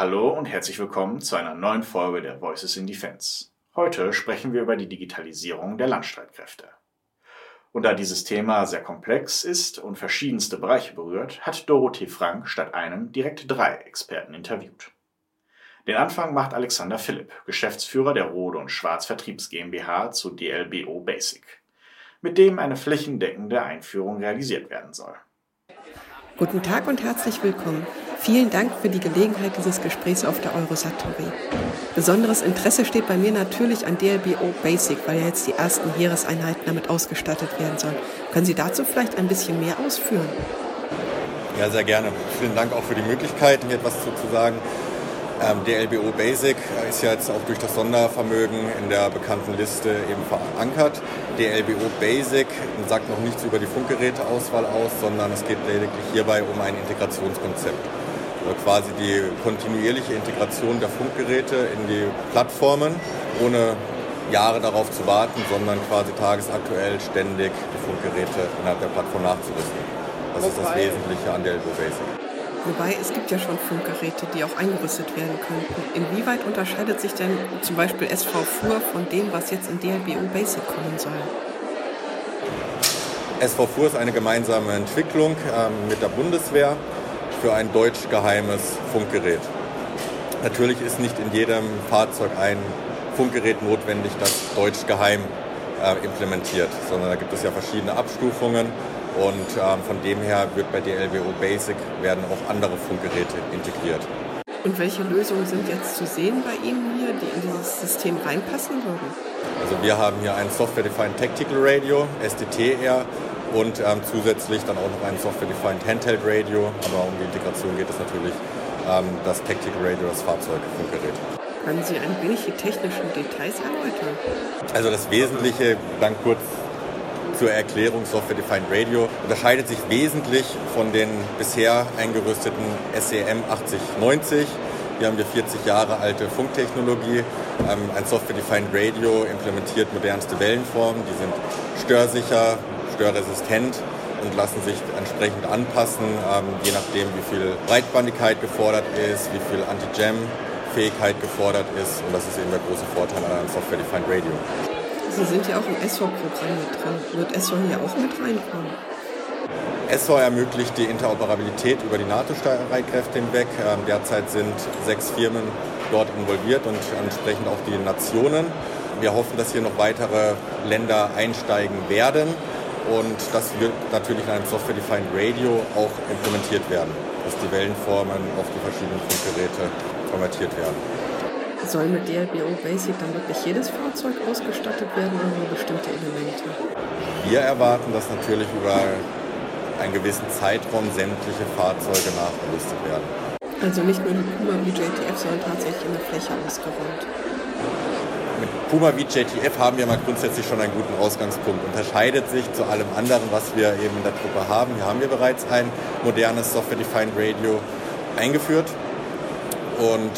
Hallo und herzlich willkommen zu einer neuen Folge der Voices in Defense. Heute sprechen wir über die Digitalisierung der Landstreitkräfte. Und da dieses Thema sehr komplex ist und verschiedenste Bereiche berührt, hat Dorothee Frank statt einem direkt drei Experten interviewt. Den Anfang macht Alexander Philipp, Geschäftsführer der Rode und Schwarz Vertriebs GmbH zu DLBO Basic, mit dem eine flächendeckende Einführung realisiert werden soll. Guten Tag und herzlich willkommen. Vielen Dank für die Gelegenheit dieses Gesprächs auf der Eurosatory. Besonderes Interesse steht bei mir natürlich an DLBO Basic, weil ja jetzt die ersten Heereseinheiten damit ausgestattet werden sollen. Können Sie dazu vielleicht ein bisschen mehr ausführen? Ja, sehr gerne. Vielen Dank auch für die Möglichkeit, hier etwas zu, zu sagen. Ähm, DLBO Basic ist ja jetzt auch durch das Sondervermögen in der bekannten Liste eben verankert. DLBO Basic sagt noch nichts über die Funkgeräteauswahl aus, sondern es geht lediglich hierbei um ein Integrationskonzept. Also quasi die kontinuierliche Integration der Funkgeräte in die Plattformen, ohne Jahre darauf zu warten, sondern quasi tagesaktuell ständig die Funkgeräte innerhalb der Plattform nachzurüsten. Das ist das Wesentliche an DLBO Basic. Wobei es gibt ja schon Funkgeräte, die auch eingerüstet werden könnten. Inwieweit unterscheidet sich denn zum Beispiel SV FUR von dem, was jetzt in DLBO Basic kommen soll? SV FUR ist eine gemeinsame Entwicklung ähm, mit der Bundeswehr für ein deutsch geheimes Funkgerät. Natürlich ist nicht in jedem Fahrzeug ein Funkgerät notwendig, das deutsch geheim äh, implementiert, sondern da gibt es ja verschiedene Abstufungen und ähm, von dem her wird bei DLBO Basic werden auch andere Funkgeräte integriert. Und welche Lösungen sind jetzt zu sehen bei Ihnen hier, die in dieses System reinpassen würden? Also wir haben hier ein Software-Defined Tactical Radio, SDTR, und ähm, zusätzlich dann auch noch ein Software-Defined Handheld Radio. Aber um die Integration geht es natürlich ähm, das Tactical Radio, das Fahrzeugfunkgerät. Können Sie ein wenig die technischen Details erläutern? Also das Wesentliche, dann kurz zur Erklärung Software Defined Radio unterscheidet sich wesentlich von den bisher eingerüsteten SEM 8090. Hier haben wir 40 Jahre alte Funktechnologie. Ähm, ein Software Defined Radio implementiert modernste Wellenformen. Die sind störsicher, störresistent und lassen sich entsprechend anpassen, ähm, je nachdem, wie viel Breitbandigkeit gefordert ist, wie viel Anti-Jam-Fähigkeit gefordert ist. Und das ist eben der große Vorteil an einem Software Defined Radio. Sie sind ja auch im SVOR-Programm mit drin. Wird SVOR hier auch mit reinkommen? SVOR ermöglicht die Interoperabilität über die NATO-Streitkräfte hinweg. Ähm, derzeit sind sechs Firmen dort involviert und entsprechend auch die Nationen. Wir hoffen, dass hier noch weitere Länder einsteigen werden und das wird natürlich in einem Software-Defined Radio auch implementiert werden, dass die Wellenformen auf die verschiedenen Funkgeräte konvertiert werden. Soll mit DLBO Basic dann wirklich jedes Fahrzeug ausgestattet werden oder nur bestimmte Elemente? Wir erwarten, dass natürlich über einen gewissen Zeitraum sämtliche Fahrzeuge nachgerüstet werden. Also nicht nur die Puma VJTF, sondern tatsächlich in der Fläche ausgerollt. Puma VJTF haben wir mal grundsätzlich schon einen guten Ausgangspunkt. Unterscheidet sich zu allem anderen, was wir eben in der Truppe haben. Hier haben wir bereits ein modernes Software-Defined Radio eingeführt. Und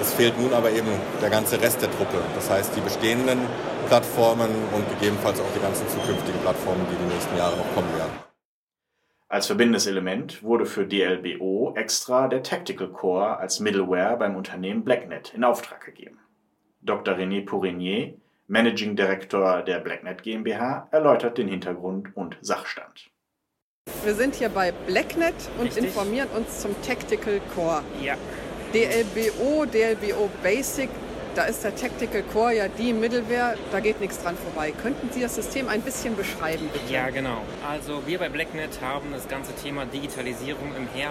es fehlt nun aber eben der ganze Rest der Truppe. Das heißt, die bestehenden Plattformen und gegebenenfalls auch die ganzen zukünftigen Plattformen, die die nächsten Jahre noch kommen werden. Als verbindendes Element wurde für DLBO extra der Tactical Core als Middleware beim Unternehmen Blacknet in Auftrag gegeben. Dr. René Pourinier, Managing Director der Blacknet GmbH, erläutert den Hintergrund und Sachstand. Wir sind hier bei Blacknet und Richtig. informieren uns zum Tactical Core. Ja. DLBO, DLBO Basic, da ist der Tactical Core ja die Middleware, da geht nichts dran vorbei. Könnten Sie das System ein bisschen beschreiben, bitte? Ja, genau. Also wir bei Blacknet haben das ganze Thema Digitalisierung im Heer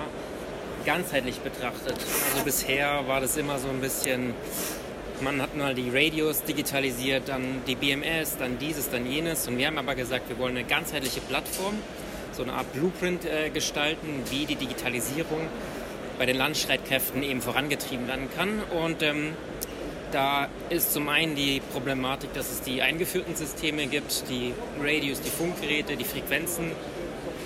ganzheitlich betrachtet. Also bisher war das immer so ein bisschen, man hat mal die Radios digitalisiert, dann die BMS, dann dieses, dann jenes. Und wir haben aber gesagt, wir wollen eine ganzheitliche Plattform, so eine Art Blueprint äh, gestalten, wie die Digitalisierung bei den Landstreitkräften eben vorangetrieben werden kann. Und ähm, da ist zum einen die Problematik, dass es die eingeführten Systeme gibt, die Radios, die Funkgeräte, die Frequenzen,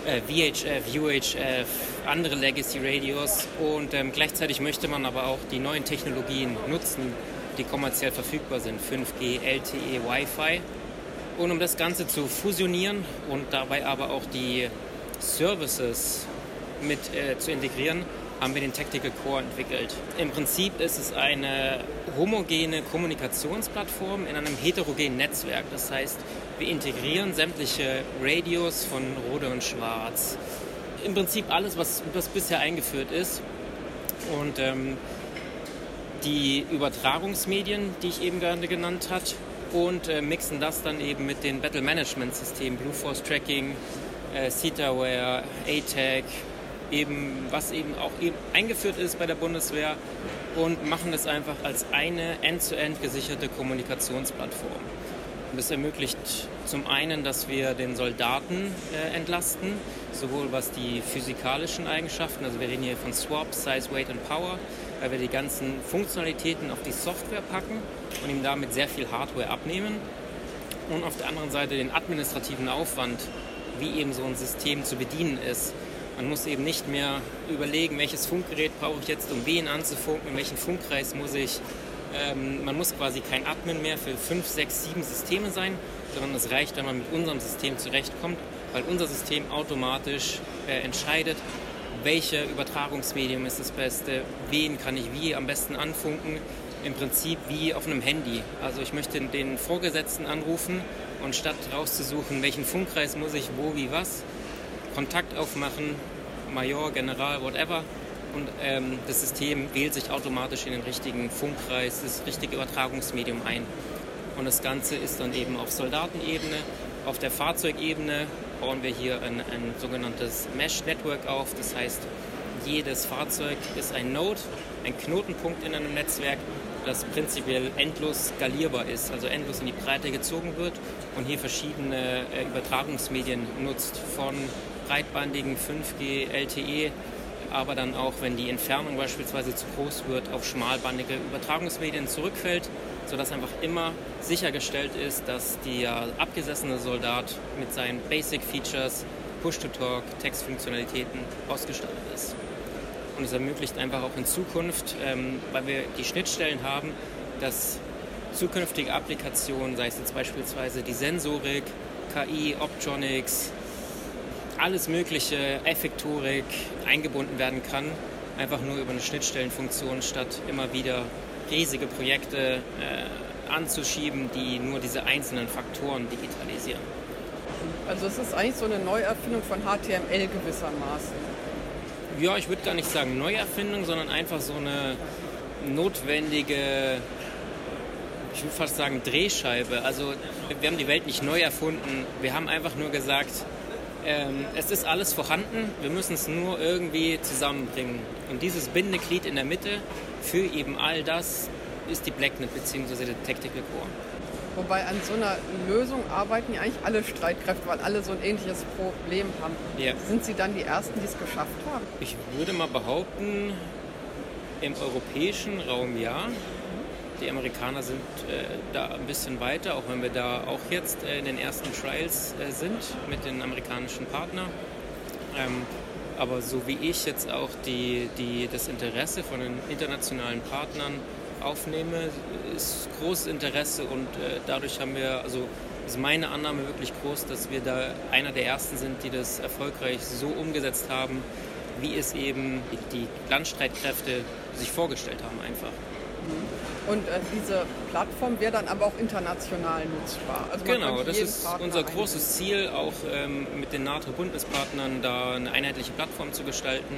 äh, VHF, UHF, andere Legacy Radios und ähm, gleichzeitig möchte man aber auch die neuen Technologien nutzen, die kommerziell verfügbar sind, 5G, LTE, Wi-Fi. Und um das Ganze zu fusionieren und dabei aber auch die Services mit äh, zu integrieren, haben wir den Tactical Core entwickelt. Im Prinzip ist es eine homogene Kommunikationsplattform in einem heterogenen Netzwerk. Das heißt, wir integrieren sämtliche Radios von Rode und Schwarz. Im Prinzip alles, was, was bisher eingeführt ist. Und ähm, die Übertragungsmedien, die ich eben gerade genannt habe, und äh, mixen das dann eben mit den Battle Management Systemen, Blue Force Tracking, äh, CETAware, ATAC, eben, was eben auch eben eingeführt ist bei der Bundeswehr und machen das einfach als eine end-to-end -end gesicherte Kommunikationsplattform. Das ermöglicht zum einen, dass wir den Soldaten äh, entlasten, sowohl was die physikalischen Eigenschaften, also wir reden hier von Swap, Size, Weight und Power, weil wir die ganzen Funktionalitäten auf die Software packen und ihm damit sehr viel Hardware abnehmen. Und auf der anderen Seite den administrativen Aufwand, wie eben so ein System zu bedienen ist. Man muss eben nicht mehr überlegen, welches Funkgerät brauche ich jetzt, um wen anzufunken, in welchen Funkkreis muss ich. Ähm, man muss quasi kein Admin mehr für fünf, sechs, sieben Systeme sein, sondern es reicht, wenn man mit unserem System zurechtkommt, weil unser System automatisch äh, entscheidet, welche Übertragungsmedium ist das Beste, wen kann ich wie am besten anfunken. Im Prinzip wie auf einem Handy. Also ich möchte den Vorgesetzten anrufen und statt rauszusuchen, welchen Funkkreis muss ich wo, wie, was, Kontakt aufmachen, Major, General, whatever. Und ähm, das System wählt sich automatisch in den richtigen Funkkreis, das richtige Übertragungsmedium ein. Und das Ganze ist dann eben auf Soldatenebene, auf der Fahrzeugebene bauen wir hier ein, ein sogenanntes Mesh-Network auf. Das heißt, jedes Fahrzeug ist ein Node, ein Knotenpunkt in einem Netzwerk, das prinzipiell endlos skalierbar ist, also endlos in die Breite gezogen wird und hier verschiedene äh, Übertragungsmedien nutzt, von breitbandigen 5G, LTE, aber dann auch, wenn die Entfernung beispielsweise zu groß wird, auf schmalbandige Übertragungsmedien zurückfällt, sodass einfach immer sichergestellt ist, dass der abgesessene Soldat mit seinen Basic Features, Push-to-Talk, Textfunktionalitäten ausgestattet ist. Und es ermöglicht einfach auch in Zukunft, ähm, weil wir die Schnittstellen haben, dass zukünftige Applikationen, sei es jetzt beispielsweise die Sensorik, KI, Optronics, alles mögliche, Effektorik eingebunden werden kann, einfach nur über eine Schnittstellenfunktion statt immer wieder riesige Projekte äh, anzuschieben, die nur diese einzelnen Faktoren digitalisieren. Also es ist eigentlich so eine Neuerfindung von HTML gewissermaßen. Ja, ich würde gar nicht sagen Neuerfindung, sondern einfach so eine notwendige, ich würde fast sagen Drehscheibe. Also wir haben die Welt nicht neu erfunden. Wir haben einfach nur gesagt, ähm, es ist alles vorhanden, wir müssen es nur irgendwie zusammenbringen. Und dieses Bindeglied in der Mitte für eben all das ist die Blacknet bzw. der Tactical Core. Wobei an so einer Lösung arbeiten ja eigentlich alle Streitkräfte, weil alle so ein ähnliches Problem haben. Ja. Sind Sie dann die Ersten, die es geschafft haben? Ich würde mal behaupten, im europäischen Raum ja. Die Amerikaner sind äh, da ein bisschen weiter, auch wenn wir da auch jetzt äh, in den ersten Trials äh, sind mit den amerikanischen Partnern. Ähm, aber so wie ich jetzt auch die, die, das Interesse von den internationalen Partnern aufnehme, ist großes Interesse und äh, dadurch haben wir, also ist meine Annahme wirklich groß, dass wir da einer der ersten sind, die das erfolgreich so umgesetzt haben, wie es eben die Landstreitkräfte sich vorgestellt haben einfach. Und äh, diese Plattform wäre dann aber auch international nutzbar. Also genau, das ist Partner unser großes Ziel, auch ähm, mit den NATO-Bundespartnern da eine einheitliche Plattform zu gestalten.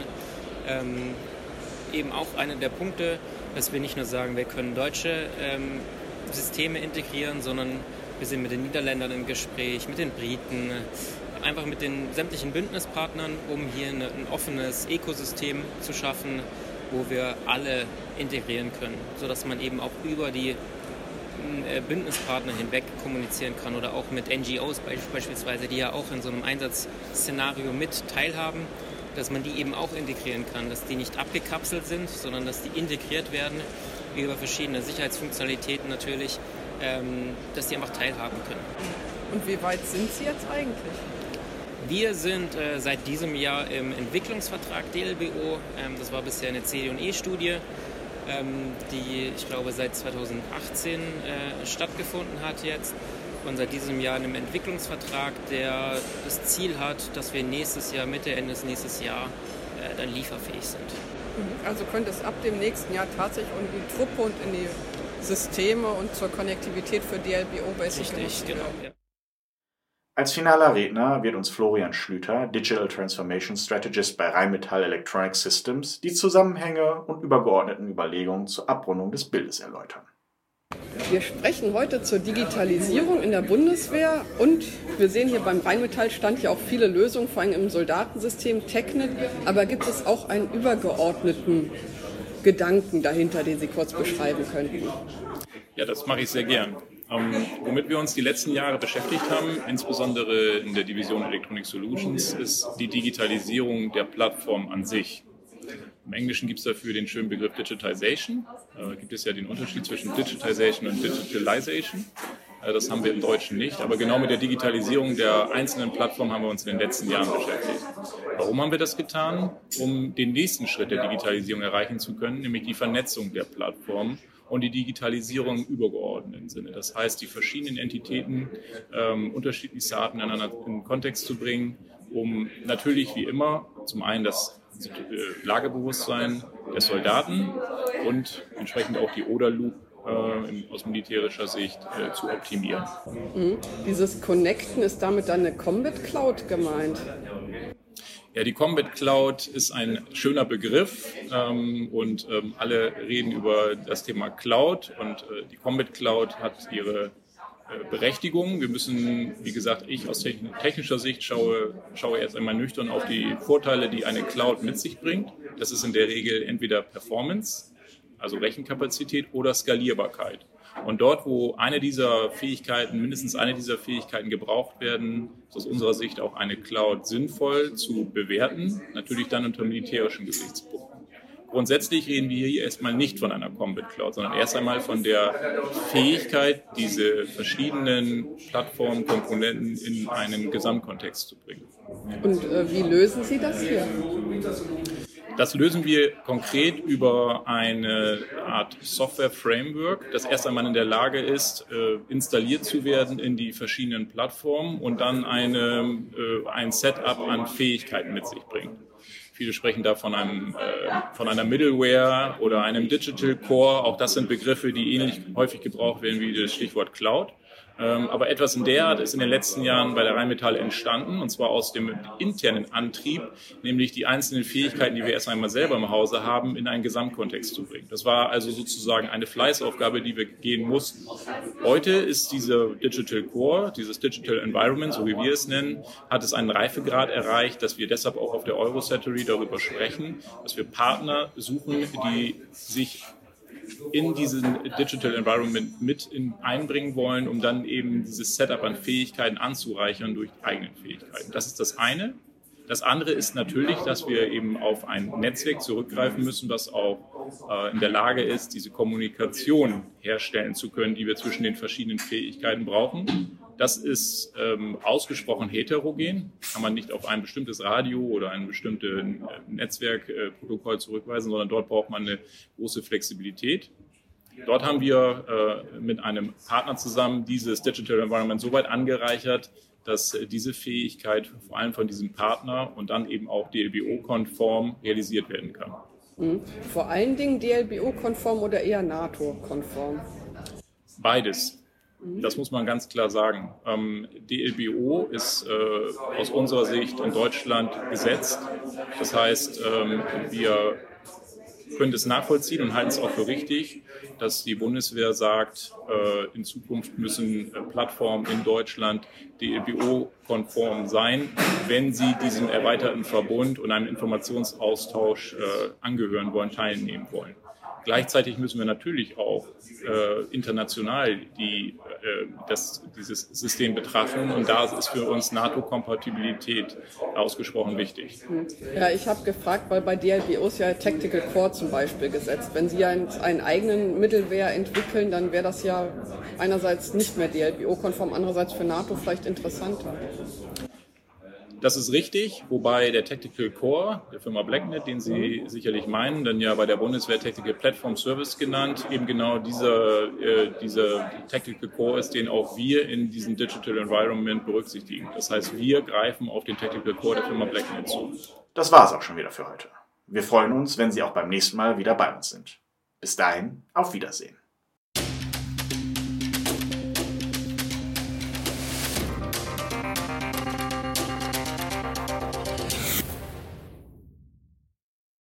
Ähm, eben auch einer der Punkte, dass wir nicht nur sagen, wir können deutsche ähm, Systeme integrieren, sondern wir sind mit den Niederländern im Gespräch, mit den Briten, einfach mit den sämtlichen Bündnispartnern, um hier eine, ein offenes Ökosystem zu schaffen, wo wir alle integrieren können, sodass man eben auch über die äh, Bündnispartner hinweg kommunizieren kann oder auch mit NGOs beispielsweise, die ja auch in so einem Einsatzszenario mit teilhaben, dass man die eben auch integrieren kann, dass die nicht abgekapselt sind, sondern dass die integriert werden über verschiedene Sicherheitsfunktionalitäten natürlich, ähm, dass die einfach teilhaben können. Und wie weit sind Sie jetzt eigentlich? Wir sind äh, seit diesem Jahr im Entwicklungsvertrag DLBO. Ähm, das war bisher eine CD&E-Studie, ähm, die ich glaube seit 2018 äh, stattgefunden hat jetzt. Und seit diesem Jahr in einem Entwicklungsvertrag, der das Ziel hat, dass wir nächstes Jahr, Mitte, Ende des nächsten Jahr äh, dann lieferfähig sind. Also könnte es ab dem nächsten Jahr tatsächlich in die Truppe und in die Systeme und zur Konnektivität für DLBO Basic Richtig, genau. Ja. Als finaler Redner wird uns Florian Schlüter, Digital Transformation Strategist bei Rheinmetall Electronic Systems, die Zusammenhänge und übergeordneten Überlegungen zur Abrundung des Bildes erläutern. Wir sprechen heute zur Digitalisierung in der Bundeswehr und wir sehen hier beim Rheinmetall-Stand ja auch viele Lösungen, vor allem im Soldatensystem Technet. Aber gibt es auch einen übergeordneten Gedanken dahinter, den Sie kurz beschreiben könnten? Ja, das mache ich sehr gern. Ähm, womit wir uns die letzten Jahre beschäftigt haben, insbesondere in der Division Electronic Solutions, ist die Digitalisierung der Plattform an sich. Im Englischen gibt es dafür den schönen Begriff Digitization. Äh, gibt es ja den Unterschied zwischen Digitization und Digitalization. Äh, das haben wir im Deutschen nicht. Aber genau mit der Digitalisierung der einzelnen Plattformen haben wir uns in den letzten Jahren beschäftigt. Warum haben wir das getan? Um den nächsten Schritt der Digitalisierung erreichen zu können, nämlich die Vernetzung der Plattformen und die Digitalisierung im übergeordneten Sinne. Das heißt, die verschiedenen Entitäten ähm, unterschiedlichste Arten in Kontext zu bringen, um natürlich wie immer zum einen das äh, Lagebewusstsein der Soldaten und entsprechend auch die Oder-Loop äh, aus militärischer Sicht äh, zu optimieren. Mhm. Dieses Connecten ist damit dann eine Combat Cloud gemeint? Ja, die Combat Cloud ist ein schöner Begriff ähm, und ähm, alle reden über das Thema Cloud und äh, die Combat Cloud hat ihre äh, Berechtigung. Wir müssen, wie gesagt, ich aus technischer Sicht schaue, schaue erst einmal nüchtern auf die Vorteile, die eine Cloud mit sich bringt. Das ist in der Regel entweder Performance, also Rechenkapazität oder Skalierbarkeit. Und dort, wo eine dieser Fähigkeiten, mindestens eine dieser Fähigkeiten gebraucht werden, ist aus unserer Sicht auch eine Cloud sinnvoll zu bewerten, natürlich dann unter militärischen Gesichtspunkten. Grundsätzlich reden wir hier erstmal nicht von einer Combat Cloud, sondern erst einmal von der Fähigkeit, diese verschiedenen Plattformkomponenten in einen Gesamtkontext zu bringen. Und äh, wie lösen Sie das hier? Das lösen wir konkret über eine Art Software-Framework, das erst einmal in der Lage ist, äh, installiert zu werden in die verschiedenen Plattformen und dann eine, äh, ein Setup an Fähigkeiten mit sich bringt. Viele sprechen da von, einem, äh, von einer Middleware oder einem Digital Core. Auch das sind Begriffe, die ähnlich häufig gebraucht werden wie das Stichwort Cloud. Ähm, aber etwas in der Art ist in den letzten Jahren bei der Rheinmetall entstanden, und zwar aus dem internen Antrieb, nämlich die einzelnen Fähigkeiten, die wir erst einmal selber im Hause haben, in einen Gesamtkontext zu bringen. Das war also sozusagen eine Fleißaufgabe, die wir gehen mussten. Heute ist dieser Digital Core, dieses Digital Environment, so wie wir es nennen, hat es einen Reifegrad erreicht, dass wir deshalb auch auf der Eurosatory darüber sprechen, dass wir Partner suchen, die sich in diesen Digital Environment mit in, einbringen wollen, um dann eben dieses Setup an Fähigkeiten anzureichern durch eigene Fähigkeiten. Das ist das eine. Das andere ist natürlich, dass wir eben auf ein Netzwerk zurückgreifen müssen, was auch äh, in der Lage ist, diese Kommunikation herstellen zu können, die wir zwischen den verschiedenen Fähigkeiten brauchen. Das ist ähm, ausgesprochen heterogen, kann man nicht auf ein bestimmtes Radio oder ein bestimmtes äh, Netzwerkprotokoll äh, zurückweisen, sondern dort braucht man eine große Flexibilität. Dort haben wir äh, mit einem Partner zusammen dieses Digital Environment so weit angereichert, dass äh, diese Fähigkeit vor allem von diesem Partner und dann eben auch DLBO-konform realisiert werden kann. Mhm. Vor allen Dingen DLBO-konform oder eher NATO-konform? Beides. Das muss man ganz klar sagen. Ähm, DLBO ist äh, aus unserer Sicht in Deutschland gesetzt. Das heißt, ähm, wir können es nachvollziehen und halten es auch für richtig, dass die Bundeswehr sagt, äh, in Zukunft müssen äh, Plattformen in Deutschland DLBO-konform sein, wenn sie diesem erweiterten Verbund und einem Informationsaustausch äh, angehören wollen, teilnehmen wollen. Gleichzeitig müssen wir natürlich auch äh, international die, äh, das, dieses System betrachten und da ist für uns NATO-Kompatibilität ausgesprochen wichtig. Ja, ich habe gefragt, weil bei DLBO ist ja Tactical Core zum Beispiel gesetzt. Wenn Sie einen, einen eigenen Mittelwehr entwickeln, dann wäre das ja einerseits nicht mehr DLBO-konform, andererseits für NATO vielleicht interessanter. Das ist richtig, wobei der Tactical Core der Firma Blacknet, den Sie sicherlich meinen, dann ja bei der Bundeswehr Tactical Platform Service genannt, eben genau dieser, äh, dieser Tactical Core ist, den auch wir in diesem Digital Environment berücksichtigen. Das heißt, wir greifen auf den Tactical Core der Firma Blacknet zu. Das war es auch schon wieder für heute. Wir freuen uns, wenn Sie auch beim nächsten Mal wieder bei uns sind. Bis dahin, auf Wiedersehen.